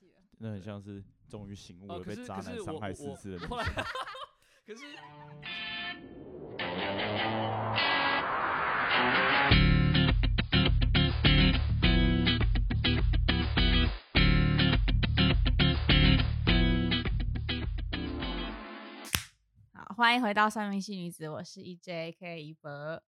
那很像是终于醒悟了，呃、被渣男伤害四次的。可是。好，欢迎回到三明系女子，我是 EJ，K 一博。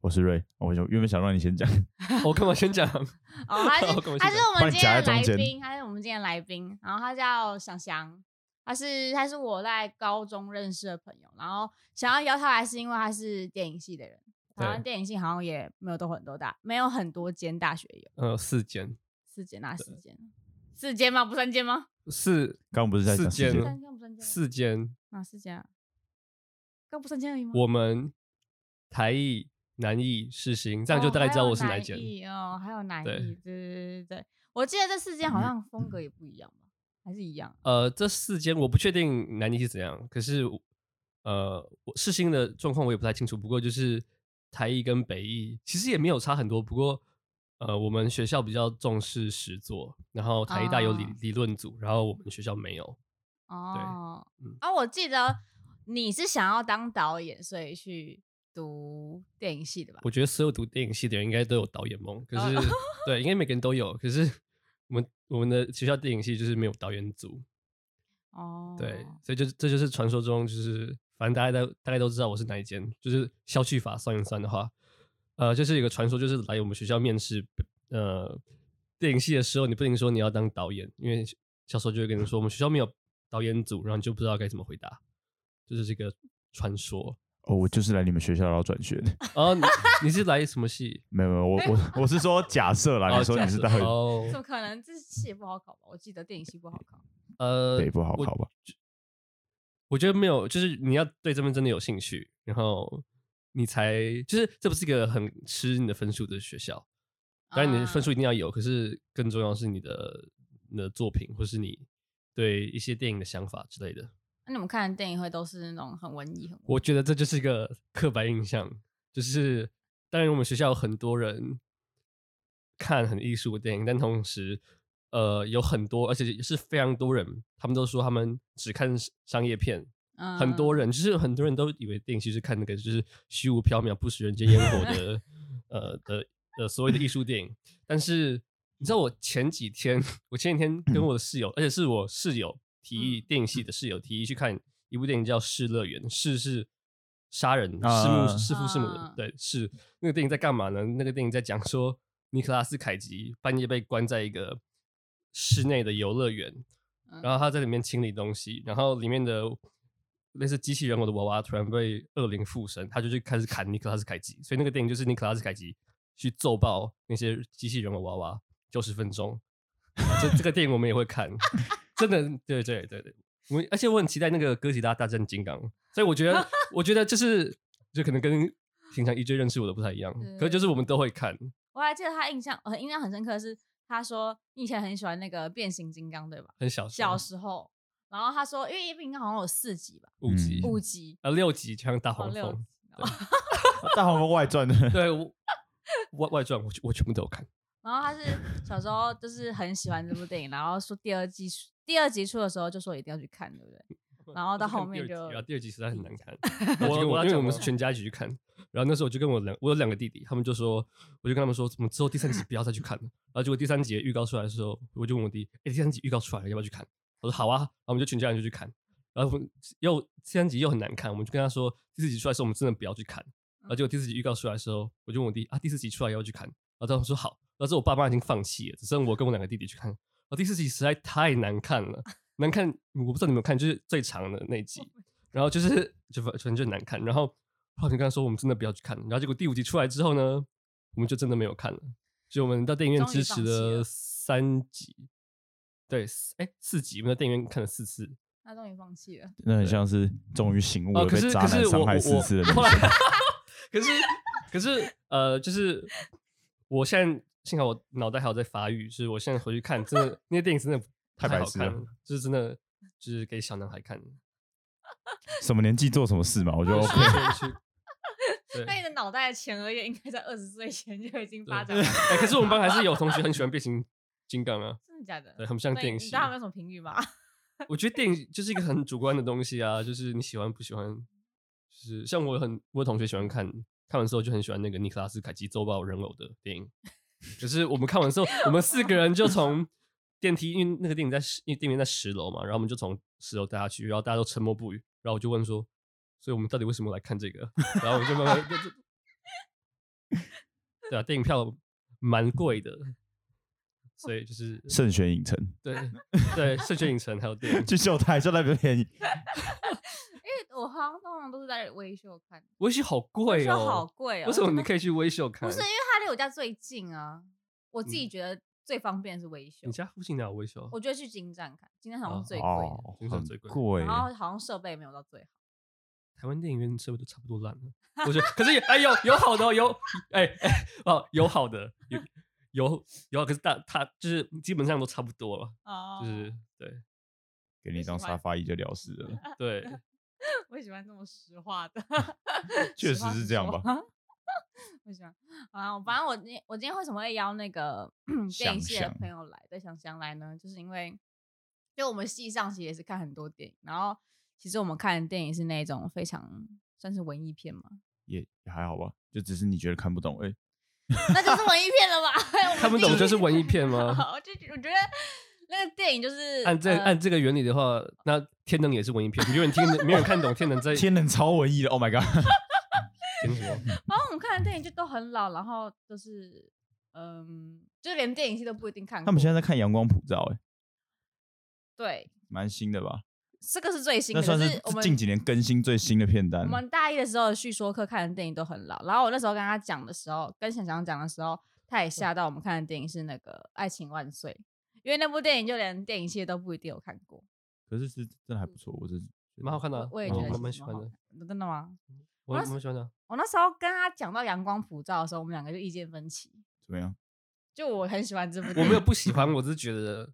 我是瑞，我就原本想让你先讲，我干嘛先讲？哦，他是 他是我们今天的来宾，他是我们今天的来宾，然后他叫翔翔，他是他是我在高中认识的朋友，然后想要邀他来是因为他是电影系的人，台湾电影系好像也没有都很多大，没有很多间大学有，呃，四间，四间那四间，四间吗？不三间吗？四，刚刚不是在讲四间，四间，哪四间啊？刚不三间而已吗？我们台艺。南艺、世新，这样就大概知道我是哪一间哦。还有南艺，对对对对，我记得这四间好像风格也不一样吧？还是一样？呃，这四间我不确定南艺是怎样，可是呃，世新的状况我也不太清楚。不过就是台艺跟北艺其实也没有差很多。不过呃，我们学校比较重视实作，然后台艺大有理、哦、理论组，然后我们学校没有。哦，对，嗯、啊，我记得你是想要当导演，所以去。读电影系的吧？我觉得所有读电影系的人应该都有导演梦。可是，对，应该每个人都有。可是，我们我们的学校电影系就是没有导演组。哦，对，所以就这就是传说中，就是反正大家都大概都知道我是哪一间。就是消去法算一算的话，呃，就是一个传说，就是来我们学校面试呃电影系的时候，你不能说你要当导演，因为教授就会跟你说我们学校没有导演组，然后你就不知道该怎么回答，就是这个传说。哦，我就是来你们学校然后转学的。哦，你你是来什么系？没有没有，我我 我是说假设啦。你说你是大学？哦，怎么可能？这系也不好考吧？我记得电影系不好考。呃，对，不好考吧？我，我觉得没有，就是你要对这边真的有兴趣，然后你才就是这不是一个很吃你的分数的学校。当然，你的分数一定要有，可是更重要是你的你的作品，或是你对一些电影的想法之类的。那你们看的电影会都是那种很文艺、很？我觉得这就是一个刻板印象，就是当然我们学校有很多人看很艺术的电影，但同时，呃，有很多而且是非常多人，他们都说他们只看商业片。嗯，很多人就是很多人都以为电影其实看那个就是虚无缥缈、不食人间烟火的，呃的呃所谓的艺术电影。但是你知道，我前几天，我前几天跟我的室友，而且是我室友。提议电影系的室友提议去看一部电影叫《失乐园》，是是杀人，弑母弑父弑母的，对，是那个电影在干嘛呢？那个电影在讲说尼克拉斯凯奇半夜被关在一个室内的游乐园，然后他在里面清理东西，然后里面的类似机器人偶的娃娃突然被恶灵附身，他就去开始砍尼克拉斯凯奇，所以那个电影就是尼克拉斯凯奇去揍爆那些机器人偶娃娃九十分钟，这这个电影我们也会看。真的，对对对对，我而且我很期待那个哥吉拉大战金刚，所以我觉得，我觉得就是就可能跟平常 EJ 认识我的不太一样，可是就是我们都会看。我还记得他印象，很印象很深刻的是，他说你以前很喜欢那个变形金刚，对吧？很小小时候，然后他说，因为变形金刚好像有四集吧，五集，五集啊，六集像大黄蜂，大黄蜂外传的，对，外外传我我全部都有看。然后他是小时候就是很喜欢这部电影，然后说第二季第二集出的时候就说一定要去看，对不对？然后到后面就第二，第二集实在很难看。我我因为我们是全家一起去看，然后那时候我就跟我两我有两个弟弟，他们就说，我就跟他们说，怎么之后第三集不要再去看了。然后结果第三集预告出来的时候，我就问我弟，哎，第三集预告出来了，要不要去看？我说好啊，然后我们就全家人就去看。然后又第三集又很难看，我们就跟他说，第四集出来的时候我们真的不要去看。然后结果第四集预告出来的时候，我就问我弟啊，第四集出来要不要去看？然后他们说好。但是我爸妈已经放弃了，只剩我跟我两个弟弟去看。然后第四集实在太难看了，难看，我不知道你们有没有看，就是最长的那集。然后就是就反正就难看。然后后面跟他说，我们真的不要去看。然后结果第五集出来之后呢，我们就真的没有看了。所以我们到电影院支持了三集，对，哎，四集，我们在电影院看了四次。他终于放弃了。那很像是终于醒悟了，哦、可是被渣男伤害四次的。可是可是呃，就是我现在。幸好我脑袋还有在发育，就是我现在回去看，真的那些电影真的 太好看了，就是真的就是给小男孩看。什么年纪做什么事嘛，我觉得 OK。那你的脑袋的前额叶应该在二十岁前就已经发展了。哎，可是我们班还是有同学很喜欢变形 金刚啊，真的假的？对，很不像电影系。你知道他们有什么评语吗？我觉得电影就是一个很主观的东西啊，就是你喜欢不喜欢，就是像我很我有同学喜欢看，看完之后就很喜欢那个尼克拉斯凯奇周报人偶的电影。可是我们看完之后，我们四个人就从电梯，因为那个电影在因为电影在十楼嘛，然后我们就从十楼带下去，然后大家都沉默不语，然后我就问说，所以我们到底为什么来看这个？然后我就慢慢就就，对啊，电影票蛮贵的。所以就是胜选影城，对对，胜选影城还有电影 去秀台就那边便宜。因为我好像通常都是在微秀看，微秀好贵哦，好贵哦。为什么你 可以去微秀看？不是因为它离我家最近啊，我自己觉得最方便是微秀。你家附近哪有微秀？我觉得去金站看，金站好像最贵的，金站最贵，然后好像设备没有到最好。台湾电影院设备都差不多烂了，我觉得。可是哎有有好的有哎哎哦有好的有。有有，可是大它就是基本上都差不多了，oh. 就是对，给你一张沙发椅就了事了。对，我喜欢这么实话的，确实是这样吧。我喜欢啊，反正我今我今天为什么会邀那个电影系的朋友来，对，想想来呢？就是因为就我们系上其实也是看很多电影，然后其实我们看的电影是那种非常算是文艺片嘛，也也还好吧，就只是你觉得看不懂哎。欸那就是文艺片了吧？看不懂就是文艺片吗？我就我觉得那个电影就是按这按这个原理的话，那天能也是文艺片。没有人听，没有人看懂天能在天能超文艺的。Oh my god！然后 我们看的电影就都很老，然后就是嗯，就连电影系都不一定看过。他们现在在看《阳光普照》哎，对，蛮新的吧？这个是最新的，那算是近几年更新最新的片单。我们大一的时候的叙说课看的电影都很老，然后我那时候跟他讲的时候，跟想想讲的时候，他也吓到我们看的电影是那个《爱情万岁》，因为那部电影就连电影系都不一定有看过。可是是真的还不错，我是蛮好看的，我，我也觉得蛮喜欢的。真的吗？我蛮喜欢的。我那时候跟他讲到《阳光普照》的时候，我们两个就意见分歧。怎么样？就我很喜欢这部电影，我没有不喜 欢，我只是觉得。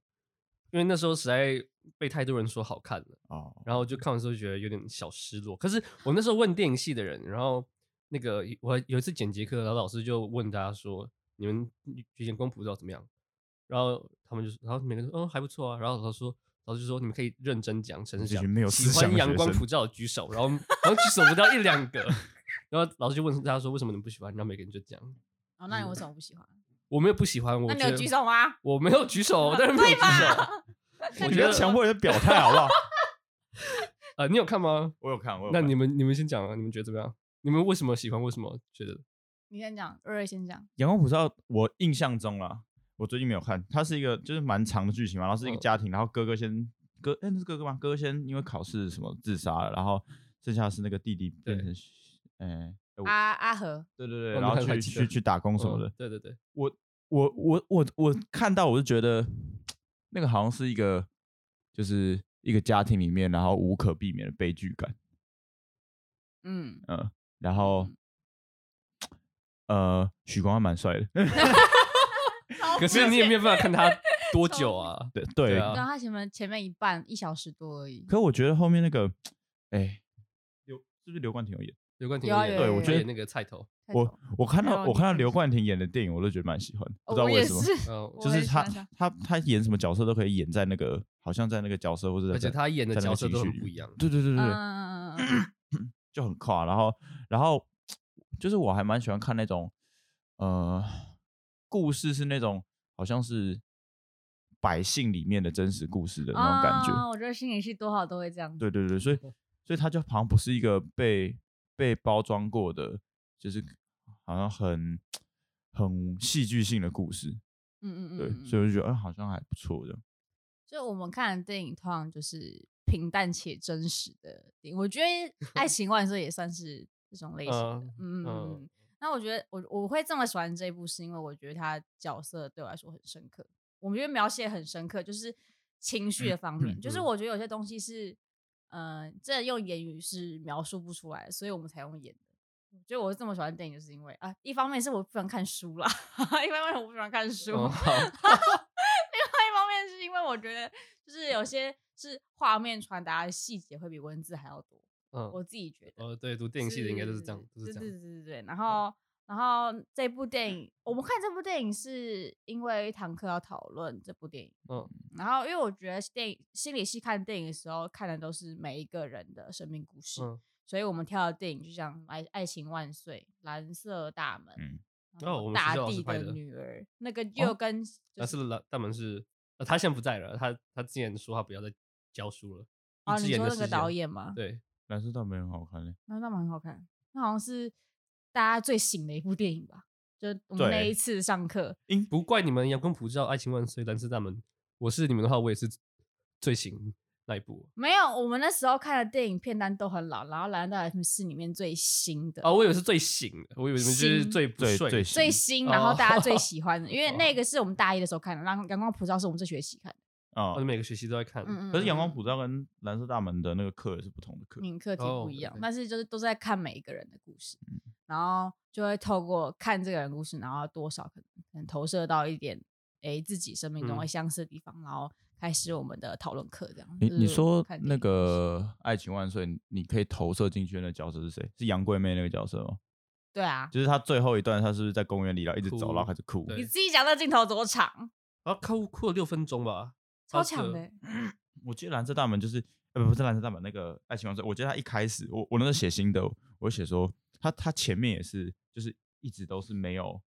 因为那时候实在被太多人说好看了，oh. 然后就看完之后就觉得有点小失落。可是我那时候问电影系的人，然后那个我有一次剪辑课，然后老师就问大家说：“你们觉得阳光普照怎么样？”然后他们就说，然后每个人说：“嗯，还不错啊。”然后老师说：“老师就说你们可以认真讲，诚实讲，喜欢阳光普照的举手。”然后然后举手不到一两个，然后老师就问大家说：“为什么你们不喜欢？”然后每个人就讲：“哦，那你为什么不喜欢？”我没有不喜欢，我那你有举手吗？我没有举手，但是没有 举手。我觉得强迫人表态好不好？呃，你有看吗？我有看。我有看。那你们你们先讲啊，你们觉得怎么样？你们为什么喜欢？为什么觉得？你先讲，瑞瑞先讲。阳光普照，我印象中啦，我最近没有看。它是一个就是蛮长的剧情嘛，然后是一个家庭，然后哥哥先哥，哎，那是哥哥吗？哥哥先因为考试什么自杀了，然后剩下是那个弟弟变成，哎，阿阿和，对对对，然后去去去打工什么的。对对对，我我我我我看到我就觉得。那个好像是一个，就是一个家庭里面，然后无可避免的悲剧感。嗯嗯，然后，呃，许光汉蛮帅的，可是你也没有办法看他多久啊？对对啊，他前面前面一半一小时多而已。可我觉得后面那个，哎，刘是不是刘冠廷有演？刘冠廷演，对我觉得那个菜头。我我看到我看到刘冠廷演的电影，我都觉得蛮喜欢，不知道为什么，就是他他他演什么角色都可以演在那个，好像在那个角色或者而且他演的角色都不一样，对对对对对，就很跨。然后然后就是我还蛮喜欢看那种呃故事，是那种好像是百姓里面的真实故事的那种感觉。我觉得心理戏多少都会这样。对对对，所以所以他就好像不是一个被被包装过的。就是好像很很戏剧性的故事，嗯嗯嗯，对，所以我就觉得，哎，好像还不错的。就我们看的电影，通常就是平淡且真实的电影。我觉得《爱 情万岁》也算是这种类型的，嗯嗯嗯。那我觉得我我会这么喜欢这一部，是因为我觉得他角色对我来说很深刻。我觉得描写很深刻，就是情绪的方面，就是我觉得有些东西是，呃，这用言语是描述不出来，所以我们才用演。就我这么喜欢电影，就是因为啊，一方面是我不喜欢看书啦，一方面我不喜欢看书，另外一方嗯，我自己觉得。哦，对，读电影系的应该都是这样，对对对对对。然后然后这部电影，我们看这部电影是因为一堂课要讨论这部电影。嗯，然后因为我觉得电影心理系看电影的时候看的都是每一个人的生命故事，嗯、所以我们挑的电影就像《爱爱情万岁》《蓝色大门》嗯，哦，大地的女儿，那个又跟蓝色大门是，呃，他现在不在了，他他之前说他不要再教书了。啊，你说那个导演吗？对，蓝色大门很好看嘞，蓝色大门很好看，那好像是。大家最醒的一部电影吧，就我们那一次上课。不怪你们，阳光普照，爱情万岁，蓝色大门。我是你们的话，我也是最醒那一部。没有，我们那时候看的电影片单都很老，然后蓝色大门是里面最新的。哦，我以为是最醒的，我以为你们就是最最最最新，然后大家最喜欢的，因为那个是我们大一的时候看的，然后阳光普照是我们这学期看的。哦，我每个学期都在看。嗯嗯。可是阳光普照跟蓝色大门的那个课也是不同的课，名，课题不一样，但是就是都是在看每一个人的故事。然后就会透过看这个人故事，然后多少可能可能投射到一点诶自己生命中会相似的地方，嗯、然后开始我们的讨论课这样。你你说那个爱情万岁，你可以投射进去的那角色是谁？是杨贵妹那个角色吗？对啊，就是他最后一段，他是不是在公园里然后一直走，然后开始哭？你自己讲那镜头多长？啊，哭哭了六分钟吧，超强的。我记得蓝色大门就是呃不不是蓝色大门那个爱情万岁，我记得他一开始我我那时候写心得，我写说。他他前面也是，就是一直都是没有，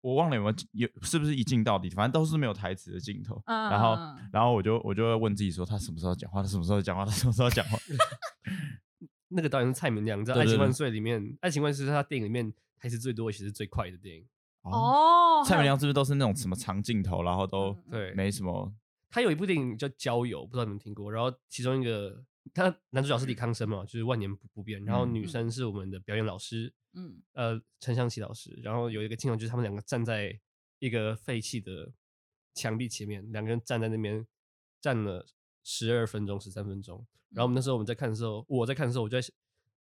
我忘了有没有有是不是一镜到底，反正都是没有台词的镜头。嗯、然后然后我就我就会问自己说，他什么时候讲话？他什么时候讲话？他什么时候讲话？那个导演是蔡明亮，你知道《爱情万岁》里面，《爱情万岁》是他电影里面台词最多，也是最快的电影。哦，蔡明亮是不是都是那种什么长镜头，然后都对没什么？他有一部电影叫《郊游》，不知道你们听过。然后其中一个。他男主角是李康生嘛，就是万年不不变。然后女生是我们的表演老师，嗯，呃，陈香琪老师。然后有一个镜头就是他们两个站在一个废弃的墙壁前面，两个人站在那边站了十二分钟、十三分钟。然后我们那时候我们在看的时候，我在看的时候，我就在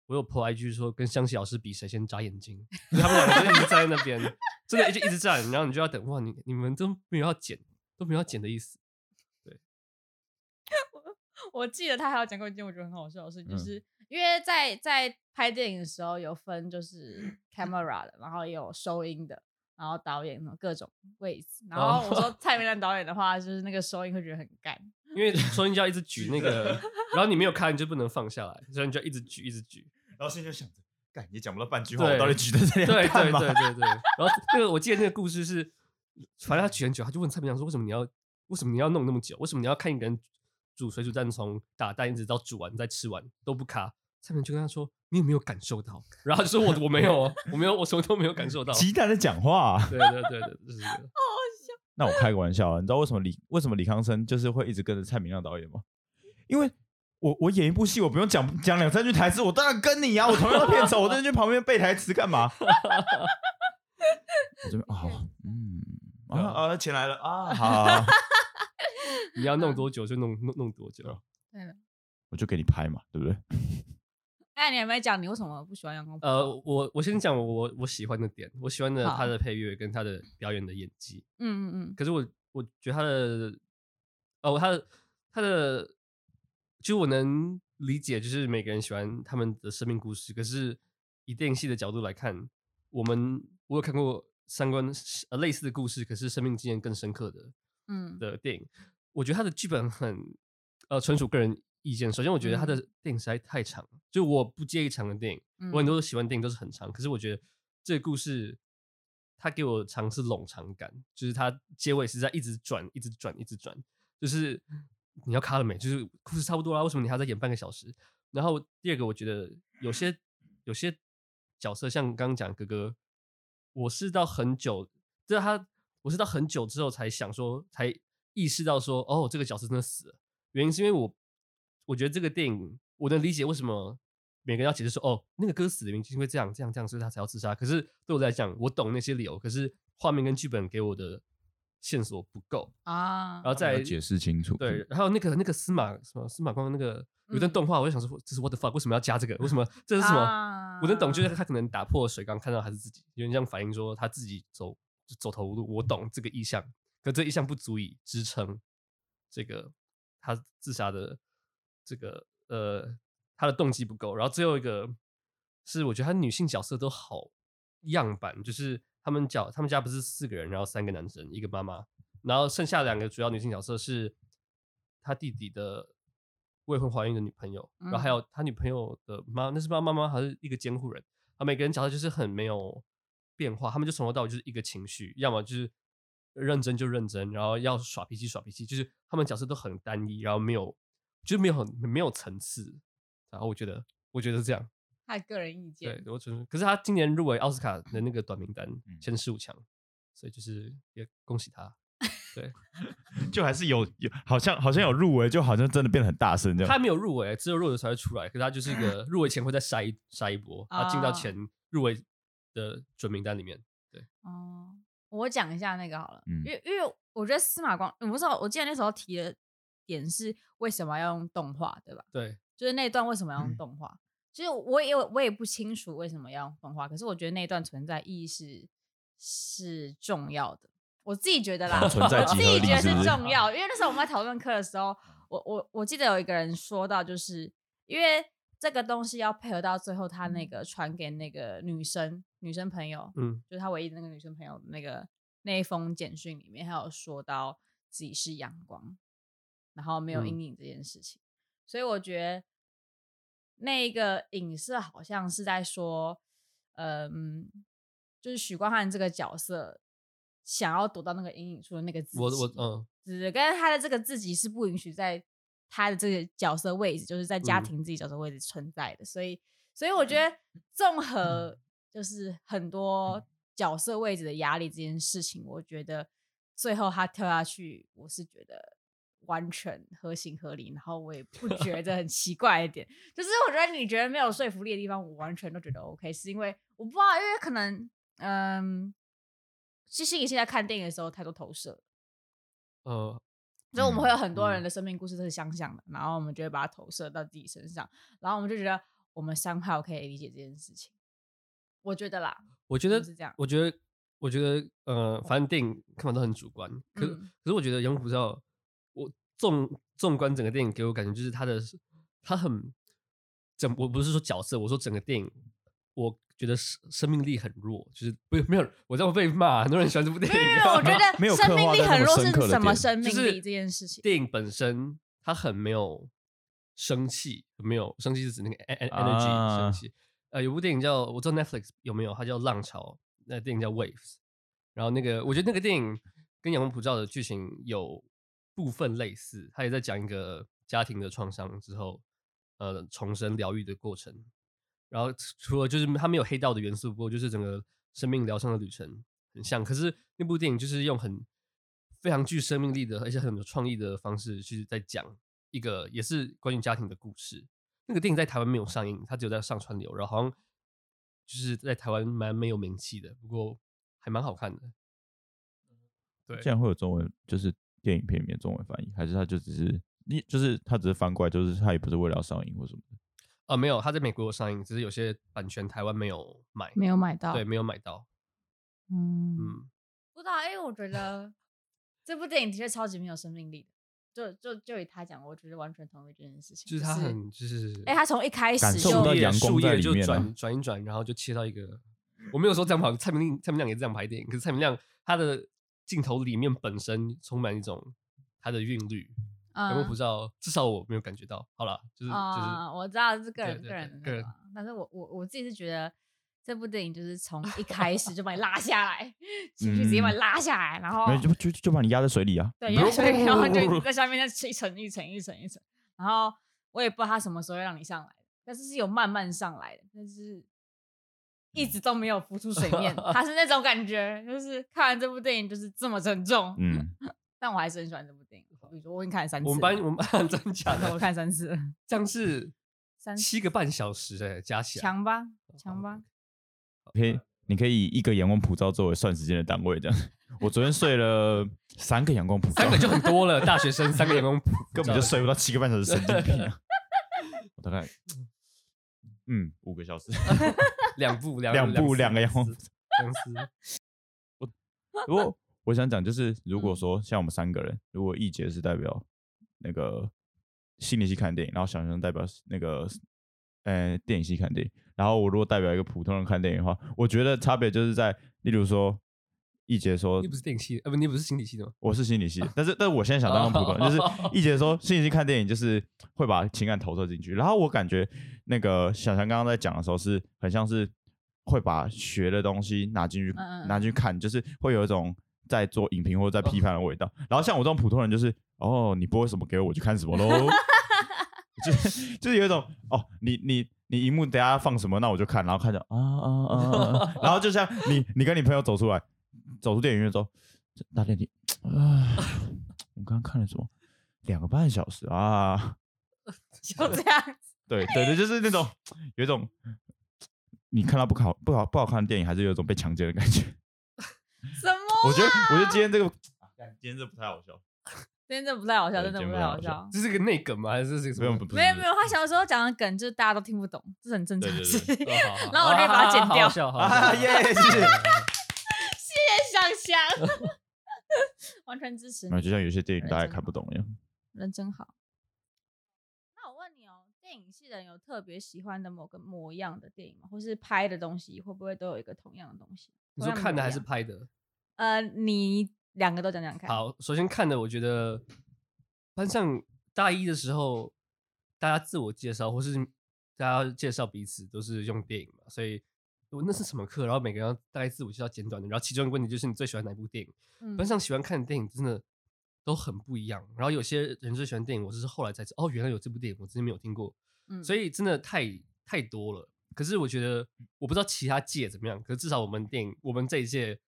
我有 po IG 说跟香琪老师比谁先眨眼睛。他们两个就一直站在那边，真的一直一直站，然后你就要等哇，你你们都没有要剪，都没有要剪的意思。我记得他还有讲过一件我觉得很好笑的事情，就是因为在在拍电影的时候有分就是 camera 的，然后也有收音的，然后导演各种位置。然后我说蔡明亮导演的话，就是那个收音会觉得很干，因为收音就要一直 举那个，然后你没有看你就不能放下来，所以你就要一直举一直举。然后现在就想着，干也讲不到半句话，我到底举在这里对对对对对。然后那个我记得那个故事是，反正他举很久，他就问蔡明亮说：“为什么你要为什么你要弄那么久？为什么你要看一个人？”煮水煮蛋，从打蛋一直到煮完再吃完都不卡。蔡明就跟他说：“你有没有感受到？”然后就说：“我我没有哦，我没有，我什么都没有感受到。”鸡蛋在讲话。对对对对，就是。好好笑。那我开个玩笑啊，你知道为什么李为什么李康生就是会一直跟着蔡明亮导演吗？因为我我演一部戏，我不用讲讲两三句台词，我当然跟你啊，我同样的片酬，我在去旁边背台词干嘛？我这边哦，嗯啊啊，钱来了啊，好。你要弄多久就弄弄弄多久，对的，我就给你拍嘛，对不对？哎，你还没讲你为什么不喜欢阳光？呃，我我先讲我我喜欢的点，我喜欢的他的配乐跟他的表演的演技。嗯嗯嗯。可是我我觉得他的，哦，他的他的，其实我能理解，就是每个人喜欢他们的生命故事。可是以电影系的角度来看，我们我有看过相关呃类似的故事，可是生命经验更深刻的嗯的电影。我觉得他的剧本很，呃，纯属个人意见。首先，我觉得他的电影实在太长，嗯、就我不介意长的电影，嗯、我很多喜欢电影都是很长。可是我觉得这个故事，他给我长是冗长感，就是他结尾是在一直转，一直转，一直转。就是你要卡了没？就是故事差不多啦，为什么你还要再演半个小时？然后第二个，我觉得有些有些角色，像刚刚讲哥哥，我是到很久，就是他，我是到很久之后才想说才。意识到说，哦，这个角色真的死了。原因是因为我，我觉得这个电影，我能理解为什么每个人要解释说，哦，那个歌死的原因是因为这样、这样、这样，所以他才要自杀。可是对我来讲，我懂那些理由，可是画面跟剧本给我的线索不够啊。然后再解释清楚。对，然后那个那个司马什么司马光那个有段动画，我就想说，这是 what the fuck，为什么要加这个？为什么这是什么？啊、我能懂，就是他可能打破水缸看到还是自己，有点像反映说他自己走走投无路。我懂这个意象。可这一项不足以支撑这个他自杀的这个呃，他的动机不够。然后最后一个是，我觉得他女性角色都好样板，就是他们角他们家不是四个人，然后三个男生，一个妈妈，然后剩下两个主要女性角色是他弟弟的未婚怀孕的女朋友，然后还有他女朋友的妈，那是妈妈吗？还是一个监护人？啊每个人角色就是很没有变化，他们就从头到尾就是一个情绪，要么就是认真就认真，然后要耍脾气耍脾气，就是他们角色都很单一，然后没有，就是没有很没有层次。然后我觉得，我觉得是这样。他个人意见。对，我觉得。可是他今年入围奥斯卡的那个短名单前十五强，所以就是也恭喜他。对 就还是有有，好像好像有入围，就好像真的变得很大声这样。他没有入围，只有入围才会出来。可是他就是一个入围前会再筛一筛一波，他进到前入围的准名单里面。对。哦，我讲一下那个好了，因为因为我觉得司马光，我不知道，我记得那时候提的点是为什么要用动画，对吧？对。就是那段为什么要用动画？其实我也我也不清楚为什么要用动画，可是我觉得那段存在意义是是重要的。我自己觉得啦，存在我自己觉得是重要，因为那时候我们在讨论课的时候，我我我记得有一个人说到，就是因为这个东西要配合到最后，他那个传给那个女生女生朋友，嗯，就是他唯一的那个女生朋友那个那一封简讯里面，还有说到自己是阳光，然后没有阴影这件事情。嗯所以我觉得那个影射好像是在说，嗯，就是许光汉这个角色想要躲到那个阴影处的那个自己，我我嗯，只跟他的这个自己是不允许在他的这个角色位置，就是在家庭自己角色位置存在的。所以，所以我觉得综合就是很多角色位置的压力这件事情，我觉得最后他跳下去，我是觉得。完全合情合理，然后我也不觉得很 奇怪一点，就是我觉得你觉得没有说服力的地方，我完全都觉得 OK，是因为我不知道，因为可能，嗯，其实你现在看电影的时候太多投射，呃，所以我们会有很多人的生命故事都是相像的，嗯、然后我们就会把它投射到自己身上，然后我们就觉得我们三号可以理解这件事情，我觉得啦，我觉得是这样，我觉得，我觉得，呃，反正电影看法都很主观，可、嗯、可是我觉得《阳光普照》。我纵纵观整个电影，给我感觉就是他的他很整，我不是说角色，我说整个电影，我觉得生生命力很弱，就是不没有我这样被骂，很多人喜欢这部电影。没有，我觉得没有生命力很弱是什么生命力这件事情？电影本身它很没有生气，没有生气是指那个 energy 生气。呃，有部电影叫我知道 Netflix 有没有，它叫《浪潮》，那电影叫 Waves。然后那个我觉得那个电影跟《阳光普照》的剧情有。部分类似，它也在讲一个家庭的创伤之后，呃，重生疗愈的过程。然后除了就是它没有黑道的元素，不过就是整个生命疗伤的旅程很像。可是那部电影就是用很非常具生命力的，而且很有创意的方式去在讲一个也是关于家庭的故事。那个电影在台湾没有上映，它只有在上川流，然后好像就是在台湾蛮没有名气的，不过还蛮好看的。对，竟然会有中文，就是。电影片里面中文翻译，还是他就只是你，就是他只是翻过来，就是他也不是为了要上映或什么的。呃，没有，他在美国有上映，只是有些版权台湾没有买，没有买到，对，没有买到。嗯嗯，不知道，因为我觉得这部电影的确超级没有生命力的。就就就以他讲，我觉得完全同意这件事情。就是他很就是，哎、欸，他从一开始感受到阳光在里面，转转一转，然后就切到一个。我没有说这样拍，蔡明亮蔡明亮也这样拍电影，可是蔡明亮他的。镜头里面本身充满一种他的韵律，嗯，我不知道，至少我没有感觉到。好了，就是、嗯、就是，我知道是个人个人的，但是我我我自己是觉得这部电影就是从一开始就把你拉下来，情绪直接把你拉下来，然后就就就把你压在水里啊，对，压在水里，然后就 在下面再一层一层一层一层，然后我也不知道他什么时候让你上来，但是是有慢慢上来的，但是。一直都没有浮出水面，他是那种感觉，就是看完这部电影就是这么沉重。嗯，但我还是很喜欢这部电影。比如，我已经看了三次。我们班我们班真假的，我看三次，这样是 三七个半小时哎，加起来强吧，强吧。OK，，你可以以一个阳光普照作为算时间的单位，这样。我昨天睡了 三个阳光普照，三个就很多了。大学生三个阳光普，根本就睡不到七个半小时，神经病啊！我大概嗯五个小时。两部两两部两个阳光公司。我如果我想讲，就是如果说像我们三个人，如果易杰是代表那个心理系看电影，然后小熊代表那个呃电影系看电影，然后我如果代表一个普通人看电影的话，我觉得差别就是在，例如说。一杰说：“你不是电影系，呃，不，你不是心理系的吗？我是心理系，但是，但是我现在想当普通人，就是一杰说，心理系看电影就是会把情感投射进去。然后我感觉那个小强刚刚在讲的时候，是很像是会把学的东西拿进去，拿进去看，就是会有一种在做影评或者在批判的味道。然后像我这种普通人，就是哦，你播什么给我，我就看什么喽，就是就是有一种哦，你你你荧幕等下放什么，那我就看，然后看着啊啊啊，然后就像你你跟你朋友走出来。”走出电影院之后，大电梯啊！我刚刚看了什么？两个半小时啊！就这样。对对对，就是那种有一种你看到不好不好不好看的电影，还是有一种被强奸的感觉。什？我觉得我觉得今天这个，今天这不太好笑。今天这不太好笑，真的不太好笑。这是个内梗吗？还是这是什么？没有没有，他小时候讲的梗，就是大家都听不懂，这是很正常的事情。然后我就把它剪掉。耶！谢谢。想完全支持你。就像有些电影大家看不懂一样。人真好。那我问你哦，电影系的人有特别喜欢的某个模样的电影吗？或是拍的东西，会不会都有一个同样的东西？你说看的还是拍的？呃，你两个都讲讲看。好，首先看的，我觉得班上大一的时候，大家自我介绍或是大家介绍彼此都是用电影嘛，所以。我那是什么课？然后每个人要大概自我介绍简短的。然后其中一个问题就是你最喜欢哪部电影？嗯、班上喜欢看的电影真的都很不一样。然后有些人最喜欢电影，我只是后来才知道，哦，原来有这部电影，我之前没有听过。嗯、所以真的太太多了。可是我觉得，我不知道其他届怎么样。可是至少我们电影，我们这一届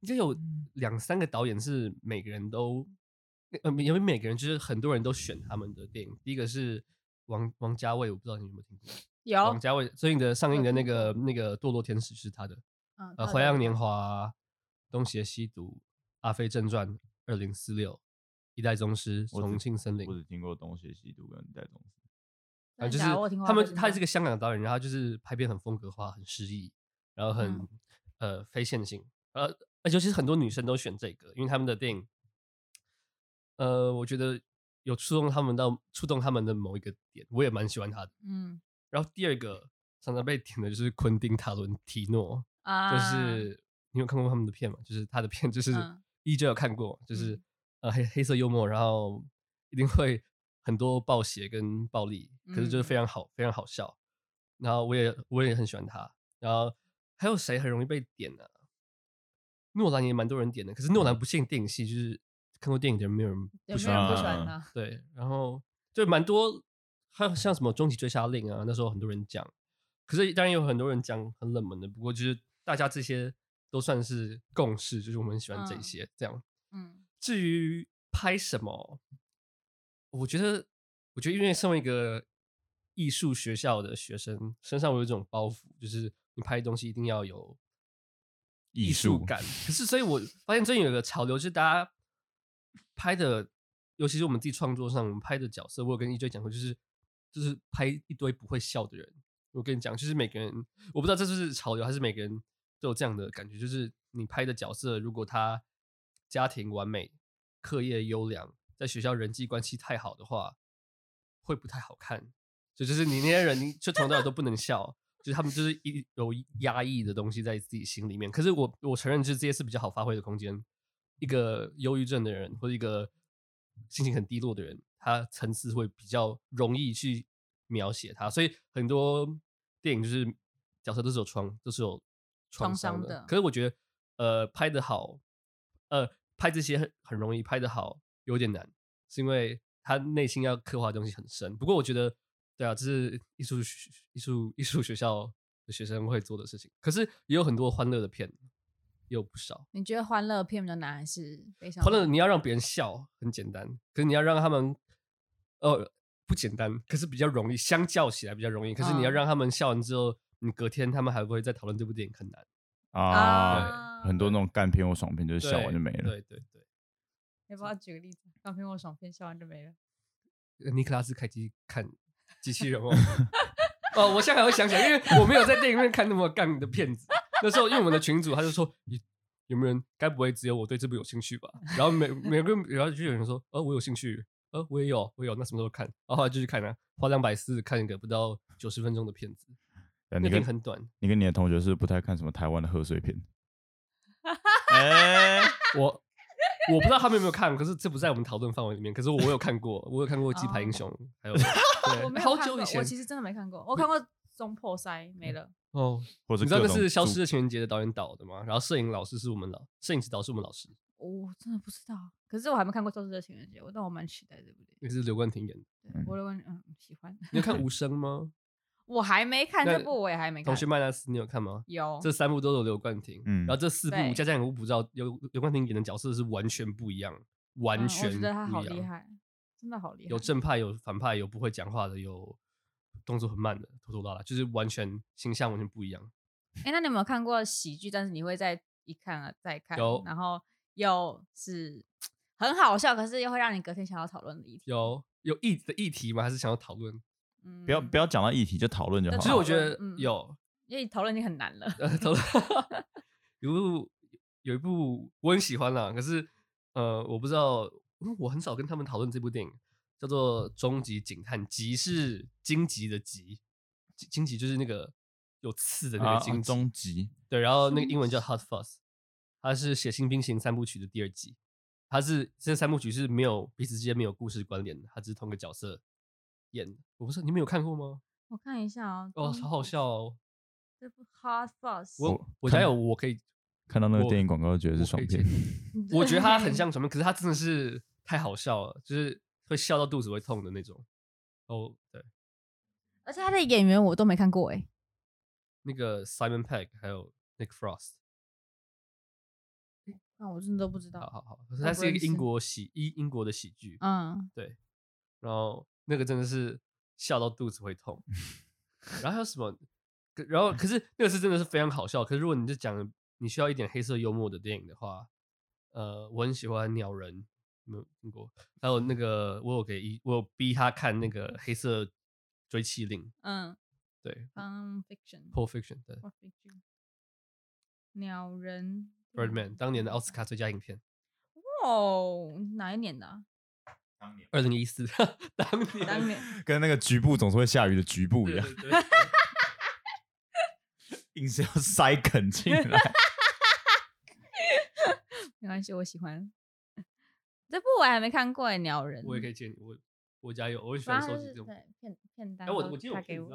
应该有两三个导演是每个人都，呃，因为每个人就是很多人都选他们的电影。第一个是王王家卫，我不知道你有没有听过。有王家卫最近的上映的那个那个堕落天使是他的，嗯、呃，花样年华、东邪西毒、阿飞正传、二零四六、一代宗师、重庆森林。我只听过东邪西毒跟一代宗师。啊，就是他们，他是个香港的导演，然后就是拍片很风格化，很诗意，然后很、嗯、呃非线性，呃，而且其实很多女生都选这个，因为他们的电影，呃，我觉得有触动他们到触动他们的某一个点，我也蛮喜欢他的，嗯。然后第二个常常被点的就是昆汀塔伦提诺，啊、就是你有看过他们的片吗？就是他的片，就是依旧有看过，就是、嗯、呃黑黑色幽默，然后一定会很多暴血跟暴力，可是就是非常好，非常好笑。然后我也我也很喜欢他。然后还有谁很容易被点呢、啊？诺兰也蛮多人点的，可是诺兰不限电影系，就是看过电影的人没有人不喜欢，没有人不喜欢他。对，然后就蛮多。还有像什么《终极追杀令》啊，那时候很多人讲，可是当然有很多人讲很冷门的。不过就是大家这些都算是共识，就是我们喜欢这些、嗯、这样。嗯，至于拍什么，我觉得，我觉得因为身为一个艺术学校的学生，身上有一种包袱，就是你拍东西一定要有艺术感。可是，所以我发现最近有个潮流，就是大家拍的，尤其是我们自己创作上，我们拍的角色，我有跟 EJ 讲过，就是。就是拍一堆不会笑的人，我跟你讲，就是每个人，我不知道这就是潮流还是每个人都有这样的感觉，就是你拍的角色，如果他家庭完美、课业优良，在学校人际关系太好的话，会不太好看。就就是你那些人，你就从头到尾都不能笑，就是他们就是一有压抑的东西在自己心里面。可是我我承认，就是这些是比较好发挥的空间。一个忧郁症的人，或者一个心情很低落的人。他层次会比较容易去描写他，所以很多电影就是角色都是有创，都是有创伤的。可是我觉得，呃，拍得好，呃，拍这些很很容易，拍得好有点难，是因为他内心要刻画的东西很深。不过我觉得，对啊，这是艺术艺术艺术学校的学生会做的事情。可是也有很多欢乐的片。也有不少，你觉得欢乐片比较难还是悲伤？欢乐你要让别人笑很简单，可是你要让他们，呃，不简单，可是比较容易，相较起来比较容易。可是你要让他们笑完之后，你隔天他们还不会再讨论这部电影，很难啊。很多那种干片或爽片，就是笑完就没了。对对对，要不要举个例子？干片或爽片笑完就没了。尼克拉斯凯奇看机器人哦，哦，我现在还会想起来，因为我没有在电影院看那么干的片子。那时候，因为我们的群主，他就说：“你有没有人？该不会只有我对这部有兴趣吧？”然后每每个人，然后就有人说：“哦，我有兴趣。”呃，我也有，我有，那什么时候看？然后后来就去看了，花两百四看一个不到九十分钟的片子，那电影很短。你跟你的同学是不是不太看什么台湾的贺岁片？哎、欸，我。我不知道他们有没有看，可是这不在我们讨论范围里面。可是我有看过，我有看过《鸡排英雄》oh.，还有，我没有好久以前，我其实真的没看过。我看过《中破塞》，没了。哦，你知道那是《消失的情人节》的导演导的吗？然后摄影老师是我们老，摄影指导是我们老师。我真的不知道，可是我还没看过《消失的情人节》，我但我蛮期待这部电影。也是刘冠廷演的，对，我刘冠廷嗯喜欢。你有看《无声》吗？我还没看这部，我也还没看。同学麦纳斯，你有看吗？有。这三部都有刘冠廷，嗯，然后这四部家家有不知道刘刘冠廷演的角色是完全不一样，完全不一样。我觉得他好厉害，真的好厉害。有正派，有反派，有不会讲话的，有动作很慢的，拖拖拉拉，就是完全形象完全不一样。哎，那你有没有看过喜剧？但是你会再一看啊再看，有，然后又是很好笑，可是又会让你隔天想要讨论的议题。有有议的议题吗？还是想要讨论？不要不要讲到议题就讨论就好。其实我觉得有，因为讨论已经很难了。讨论 有一部有一部我很喜欢啦，可是呃我不知道，我很少跟他们讨论这部电影，叫做《终极警探》，极是荆棘的棘，荆棘就是那个有刺的那个荆棘。终极对，然后那个英文叫 Hot Fuzz，它是《血腥冰淇淋三部曲》的第二集，它是这三部曲是没有彼此之间没有故事关联的，它只是同个角色。演我不是你们有看过吗？我看一下啊，哦，好好笑哦！这部 Hot Fuzz，我我家有，我可以看到那个电影广告，觉得是爽片。我觉得它很像爽片，可是它真的是太好笑了，就是会笑到肚子会痛的那种。哦，对，而且他的演员我都没看过哎，那个 Simon Pegg 还有 Nick Frost，那我真的都不知道。好好好，可是它是一个英国喜英英国的喜剧，嗯，对，然后。那个真的是笑到肚子会痛，然后还有什么？然后可是那个是真的是非常好笑。可是如果你就讲你需要一点黑色幽默的电影的话，呃，我很喜欢《鸟人》，没有听过？还有那个我有给一我有逼他看那个《黑色追妻令》。嗯，对。Pulp Fiction。Pulp Fiction 对。鸟人。Birdman 当年的奥斯卡最佳影片。哦，哪一年的？二零一四，当年，当年跟那个局部总是会下雨的局部一样，硬是要塞梗进来。没关系，我喜欢这部我还没看过哎，鸟人。我也可以借你，我我家有，我很喜欢收集这种片片单。哎，我我记得我给我，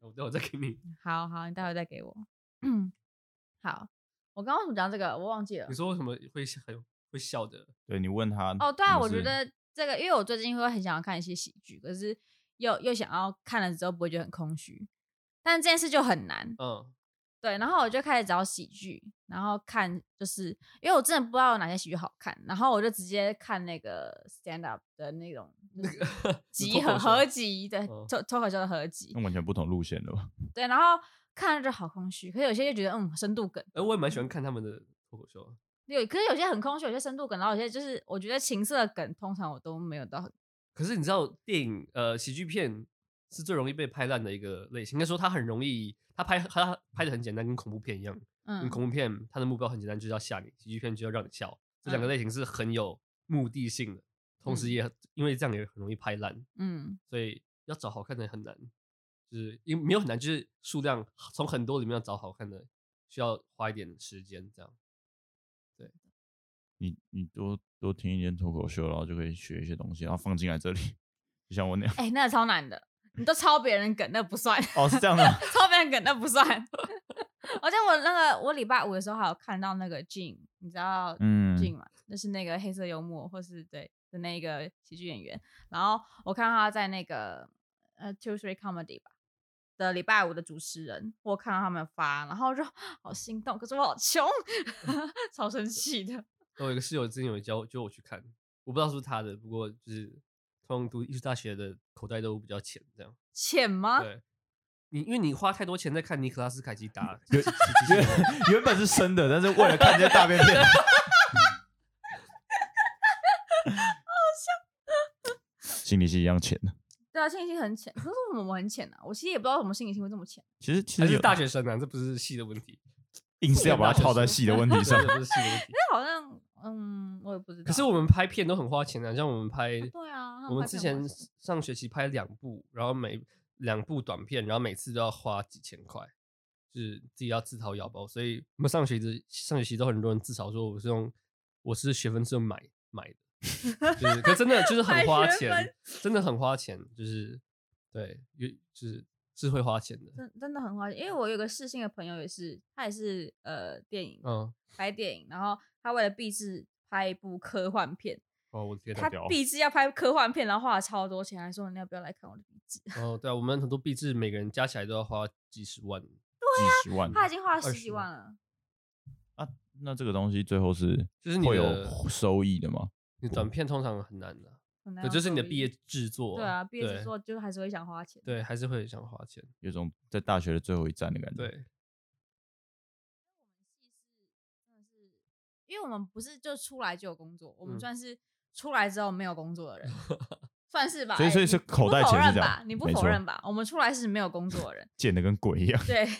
我待会再给你。好好，你待会再给我。嗯，好，我刚刚怎么讲这个？我忘记了。你说为什么会很会笑的？对你问他哦，对啊，我觉得。这个，因为我最近会很想要看一些喜剧，可是又又想要看了之后不会觉得很空虚，但这件事就很难。嗯，对，然后我就开始找喜剧，然后看，就是因为我真的不知道有哪些喜剧好看，然后我就直接看那个 stand up 的那种 集合合集对脱脱口秀的合集，那完全不同路线的吧？对，然后看了就好空虚，可是有些就觉得嗯深度梗，哎，我也蛮喜欢看他们的脱口秀。有，可是有些很空虚，有些深度梗，然后有些就是我觉得情色梗，通常我都没有到。可是你知道，电影呃喜剧片是最容易被拍烂的一个类型。应该说它很容易，它拍它拍的很简单，跟恐怖片一样。嗯。恐怖片它的目标很简单，就是要吓你；喜剧片就要让你笑。这两个类型是很有目的性的，嗯、同时也因为这样也很容易拍烂。嗯。所以要找好看的很难，就是因没有很难，就是数量从很多里面要找好看的，需要花一点时间这样。对，你你多多听一点脱口秀，然后就可以学一些东西，然后放进来这里，就像我那样。哎、欸，那个超难的，你都抄别人梗，那、不算。哦，是这样的，抄别人梗那、不算。而且我那个我礼拜五的时候还有看到那个 Gene，你知道嗯 Gene 吗？那是那个黑色幽默或是对的那个喜剧演员。然后我看到他在那个呃 Two Three Comedy 吧。的礼拜五的主持人，我看到他们发，然后就 好心动，可是我好穷，超生气的。我有一个室友之前有教教我去看，我不知道是不是他的，不过就是通常读艺术大学的口袋都比较浅，这样。浅吗？对，你因为你花太多钱在看尼克拉斯凯奇 打，原原本是深的，但是为了看这些大便片，好笑，心理是一样浅的。对啊，心理系很浅。可是为什么我很浅呢、啊？我其实也不知道为什么心理性会这么浅。其实其实是大学生啊，这不是系的问题，硬是要把它套在系的问题上，不是系的问题。因为好像嗯，我也不知道。可是我们拍片都很花钱的，像我们拍，啊对啊，我们之前上学期拍两部，然后每两部短片，然后每次都要花几千块，就是自己要自掏腰包。所以我们上学期上学期都很多人自嘲说我是用我是学分是用买买的，就是可真的就是很花钱，真的很花钱，就是对，有就是。是会花钱的，真真的很花钱。因为我有个世新的朋友也是，他也是呃电影，嗯，拍电影，然后他为了毕制拍一部科幻片。哦，我他毕制要拍科幻片，然后花了超多钱，还说你要不要来看我的毕制？哦，对啊，我们很多毕制每个人加起来都要花几十万，对啊，几十万，他已经花了十几万了。啊，那这个东西最后是就是会有收益的吗？你短片通常很难的。对，就是你的毕业制作。对啊，毕业制作就是还是会想花钱。对，还是会想花钱，有种在大学的最后一站的感觉。对。我们系是真的是，因为我们不是就出来就有工作，我们算是出来之后没有工作的人，算是吧。所以，所以是口袋钱是这样。你不否认吧？我们出来是没有工作的人，贱的跟鬼一样。对。然后。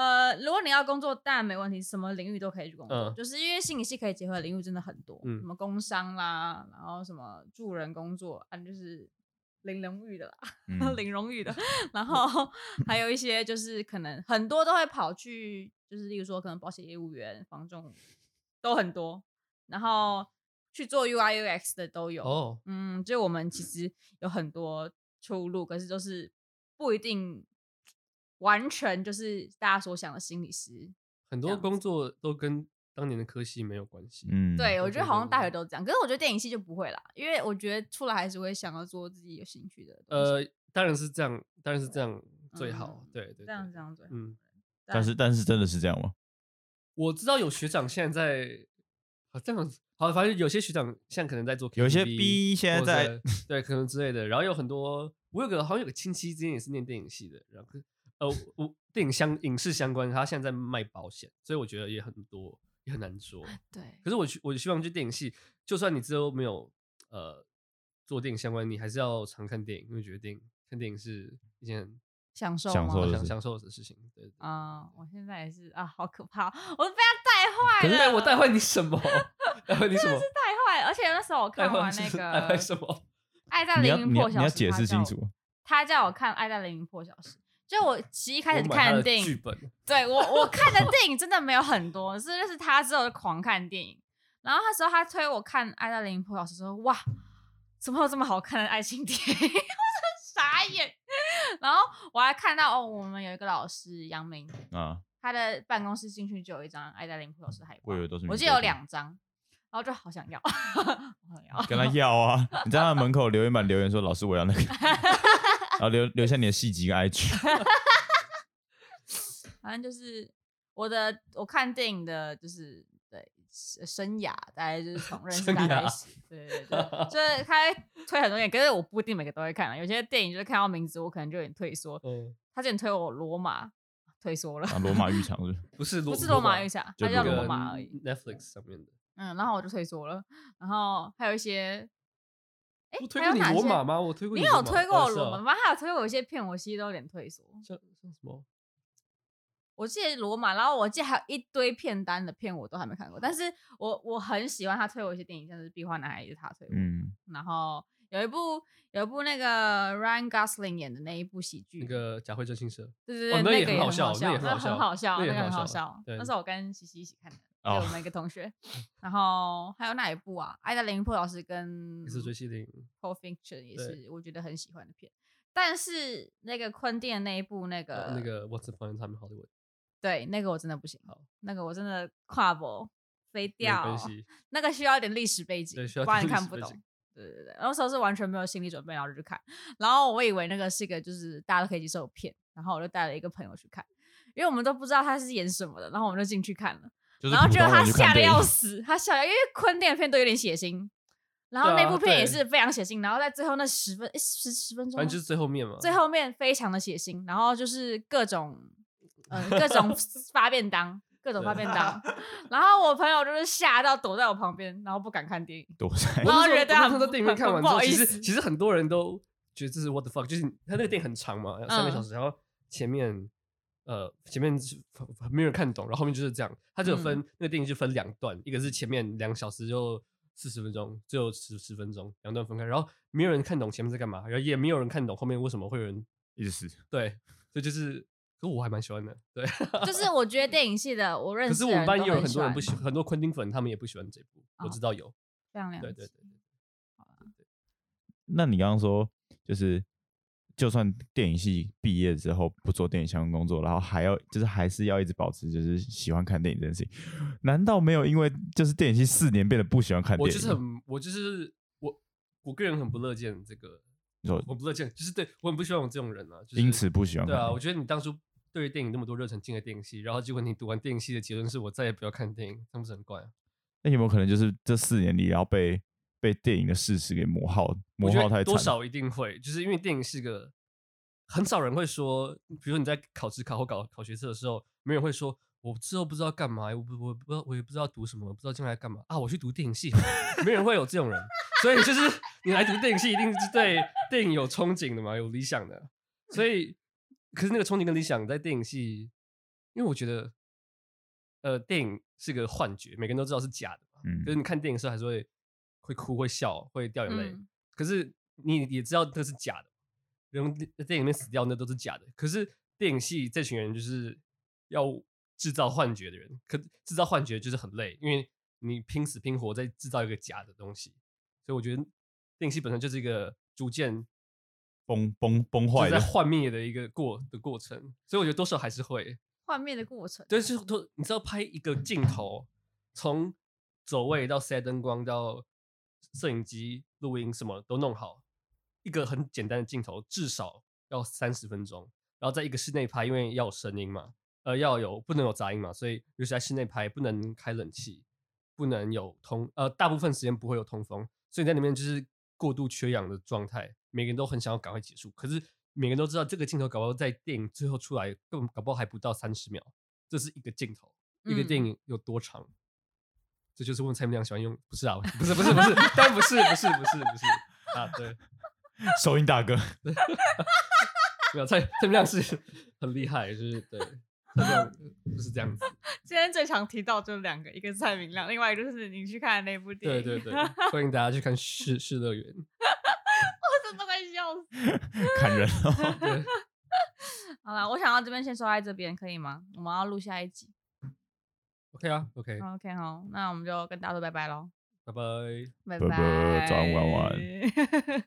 呃，如果你要工作，当然没问题，什么领域都可以去工作，嗯、就是因为心理系可以结合的领域真的很多，嗯、什么工商啦，然后什么助人工作啊，就是领荣誉的啦，嗯、领荣誉的，然后还有一些就是可能很多都会跑去，就是例如说可能保险业务员、房仲都很多，然后去做 UI UX 的都有，哦、嗯，就我们其实有很多出路，可是就是不一定。完全就是大家所想的心理师，很多工作都跟当年的科系没有关系。嗯，对，我觉得好像大学都这样，可是我觉得电影系就不会啦，因为我觉得出来还是会想要做自己有兴趣的。呃，当然是这样，当然是这样最好。对对，这样这样最好。嗯，但是但是真的是这样吗？我知道有学长现在在，好这样子，好，反正有些学长现在可能在做，有些 B 现在在，对，可能之类的。然后有很多，我有个好像有个亲戚之前也是念电影系的，然后。呃，我电影相影视相关，他现在在卖保险，所以我觉得也很多，也很难说。对，可是我我希望去电影系，就算你之后没有呃做电影相关，你还是要常看电影，因为觉得电影看电影是一件享受享受享享受的事情。对啊、呃，我现在也是啊，好可怕，我都被他带坏了。可是我带坏你什么？带坏你什么？是带坏，而且那时候我看完那个带坏什么？《爱在黎明破晓时》，你要解释清楚。他叫我看《爱在黎明破晓时》。就我其实一开始看的电影，对我我看的 电影真的没有很多，是认识他之后就狂看电影。然后那时候他推我看《爱在黎明破晓时》，说哇，怎么有这么好看的爱情电影？我真的傻眼。然后我还看到哦，我们有一个老师杨明啊，他的办公室进去就有一张《爱在黎明破晓时》海报，我以为都是，我记得有两张，然后就好想要，好想要跟他要啊！你在他门口留言板留言说：“老师，我要那个。”然后留留下你的细节跟 IG，反正就是我的我看电影的，就是对生涯大概就是从 认识他开始，对对对，就是他推很多电影，可是我不一定每个都会看，有些电影就是看到名字我可能就有点退缩。嗯，他之前推我罗马，退缩了。罗马浴场是不是？不是罗马浴场，他叫罗马而已。Netflix 上面的。嗯，然后我就退缩了，然后还有一些。哎，我推过你罗马吗？我推过你。你有推过我罗马吗？还有推过一些片，我其实都有点退缩。像像什么？我记得罗马，然后我记得还有一堆片单的片，我都还没看过。但是我我很喜欢他推我一些电影，像是《壁花男孩》也是他推我。嗯。然后有一部有一部那个 Ryan Gosling 演的那一部喜剧，那个《假会真心社》。对对对，那个也很好笑，那个很好笑，那个很好笑。那是我跟西西一起看的。还有那个同学，然后还有哪一部啊？爱在黎明破晓时跟也是追缉令，Pulp Fiction 也是我觉得很喜欢的片。但是那个昆汀的那一部那个那个 What's the Point in Time Hollywood？对，那个我真的不行。好，那个我真的跨博飞掉，那个需要一点历史背景，不然看不懂。对对对，那时候是完全没有心理准备，然后就去看。然后我以为那个是一个就是大家都可以接受的片，然后我就带了一个朋友去看，因为我们都不知道他是演什么的，然后我们就进去看了。然后觉得他吓得要死，他吓，因为昆汀的片都有点血腥，然后那部片也是非常血腥，然后在最后那十分十十分钟，反正就是最后面嘛，最后面非常的血腥，然后就是各种嗯各种 发便当，各种发便当，然后我朋友就是吓到躲在我旁边，然后不敢看电影，躲在，然后觉得他们在电影院看完之后，其实其实很多人都觉得这是 what the fuck，就是他那个电影很长嘛，三个小时，然后前面。呃前面是没有人看懂，然后后面就是这样，它就有分、嗯、那个电影就分两段，一个是前面两小时就四十分钟，最后十十分钟，两段分开，然后没有人看懂前面在干嘛，然后也没有人看懂后面为什么会有人一直死，对，所以就是。可我还蛮喜欢的，对，就。是我觉得电影系的我认识，可是我们班也有很多人不喜欢，很多昆汀粉，他们也不喜欢这部，哦、我知道有，非常。亮，对对对对，好啦 那你刚刚说，就是就算电影系毕业之后不做电影相关工作，然后还要就是还是要一直保持就是喜欢看电影这件事情，难道没有因为就是电影系四年变得不喜欢看电影？我就是很，我就是我，我个人很不乐见这个，我不乐见，就是对我很不喜欢我这种人啊，就是、因此不喜欢。对啊，我觉得你当初。对于电影那么多热忱进了电影系，然后结果你读完电影系的结论是我再也不要看电影，那不是很怪啊？那有没有可能就是这四年里然后被被电影的事实给磨耗，磨耗太惨？多少一定会，就是因为电影是个很少人会说，比如说你在考职考或考考学测的时候，没人会说我之后不知道干嘛，我不我不知道我也不知道读什么，不知道将来干嘛啊，我去读电影系，没人会有这种人，所以就是你来读电影系一定是对电影有憧憬的嘛，有理想的，所以。可是那个憧憬跟理想在电影系，因为我觉得，呃，电影是个幻觉，每个人都知道是假的嘛。嗯。可是你看电影的时候还是会会哭、会笑、会掉眼泪。嗯。可是你也知道这是假的，人在电影里面死掉那都是假的。可是电影系这群人就是要制造幻觉的人，可制造幻觉就是很累，因为你拼死拼活在制造一个假的东西。所以我觉得电影系本身就是一个逐渐。崩崩崩坏，在幻灭的一个过的过程，所以我觉得多少还是会幻灭的过程。对，就是都你知道，拍一个镜头，从走位到塞灯光到摄影机录音，什么都弄好，一个很简单的镜头至少要三十分钟。然后在一个室内拍，因为要有声音嘛，呃，要有不能有杂音嘛，所以尤其在室内拍不能开冷气，不能有通，呃，大部分时间不会有通风，所以在里面就是过度缺氧的状态。每个人都很想要赶快结束，可是每个人都知道这个镜头搞不好在电影最后出来，根本搞不好还不到三十秒。这是一个镜头，一个电影有多长？嗯、这就是问蔡明亮喜欢用，不是啊，不是不是不是，当然不是不是不是不是啊，对，收音大哥，没有蔡蔡明亮是很厉害，就是对，这样就是这样子。今天最常提到就是两个，一个是蔡明亮，另外一个就是你去看的那部电影，对对对，欢迎大家去看《世世乐园》。我真的快笑死！看人哦。对好了，我想到这边先说在这边，可以吗？我们要录下一集。OK 啊，OK。OK，好，那我们就跟大家说拜拜喽。拜拜，拜拜，早安，晚安。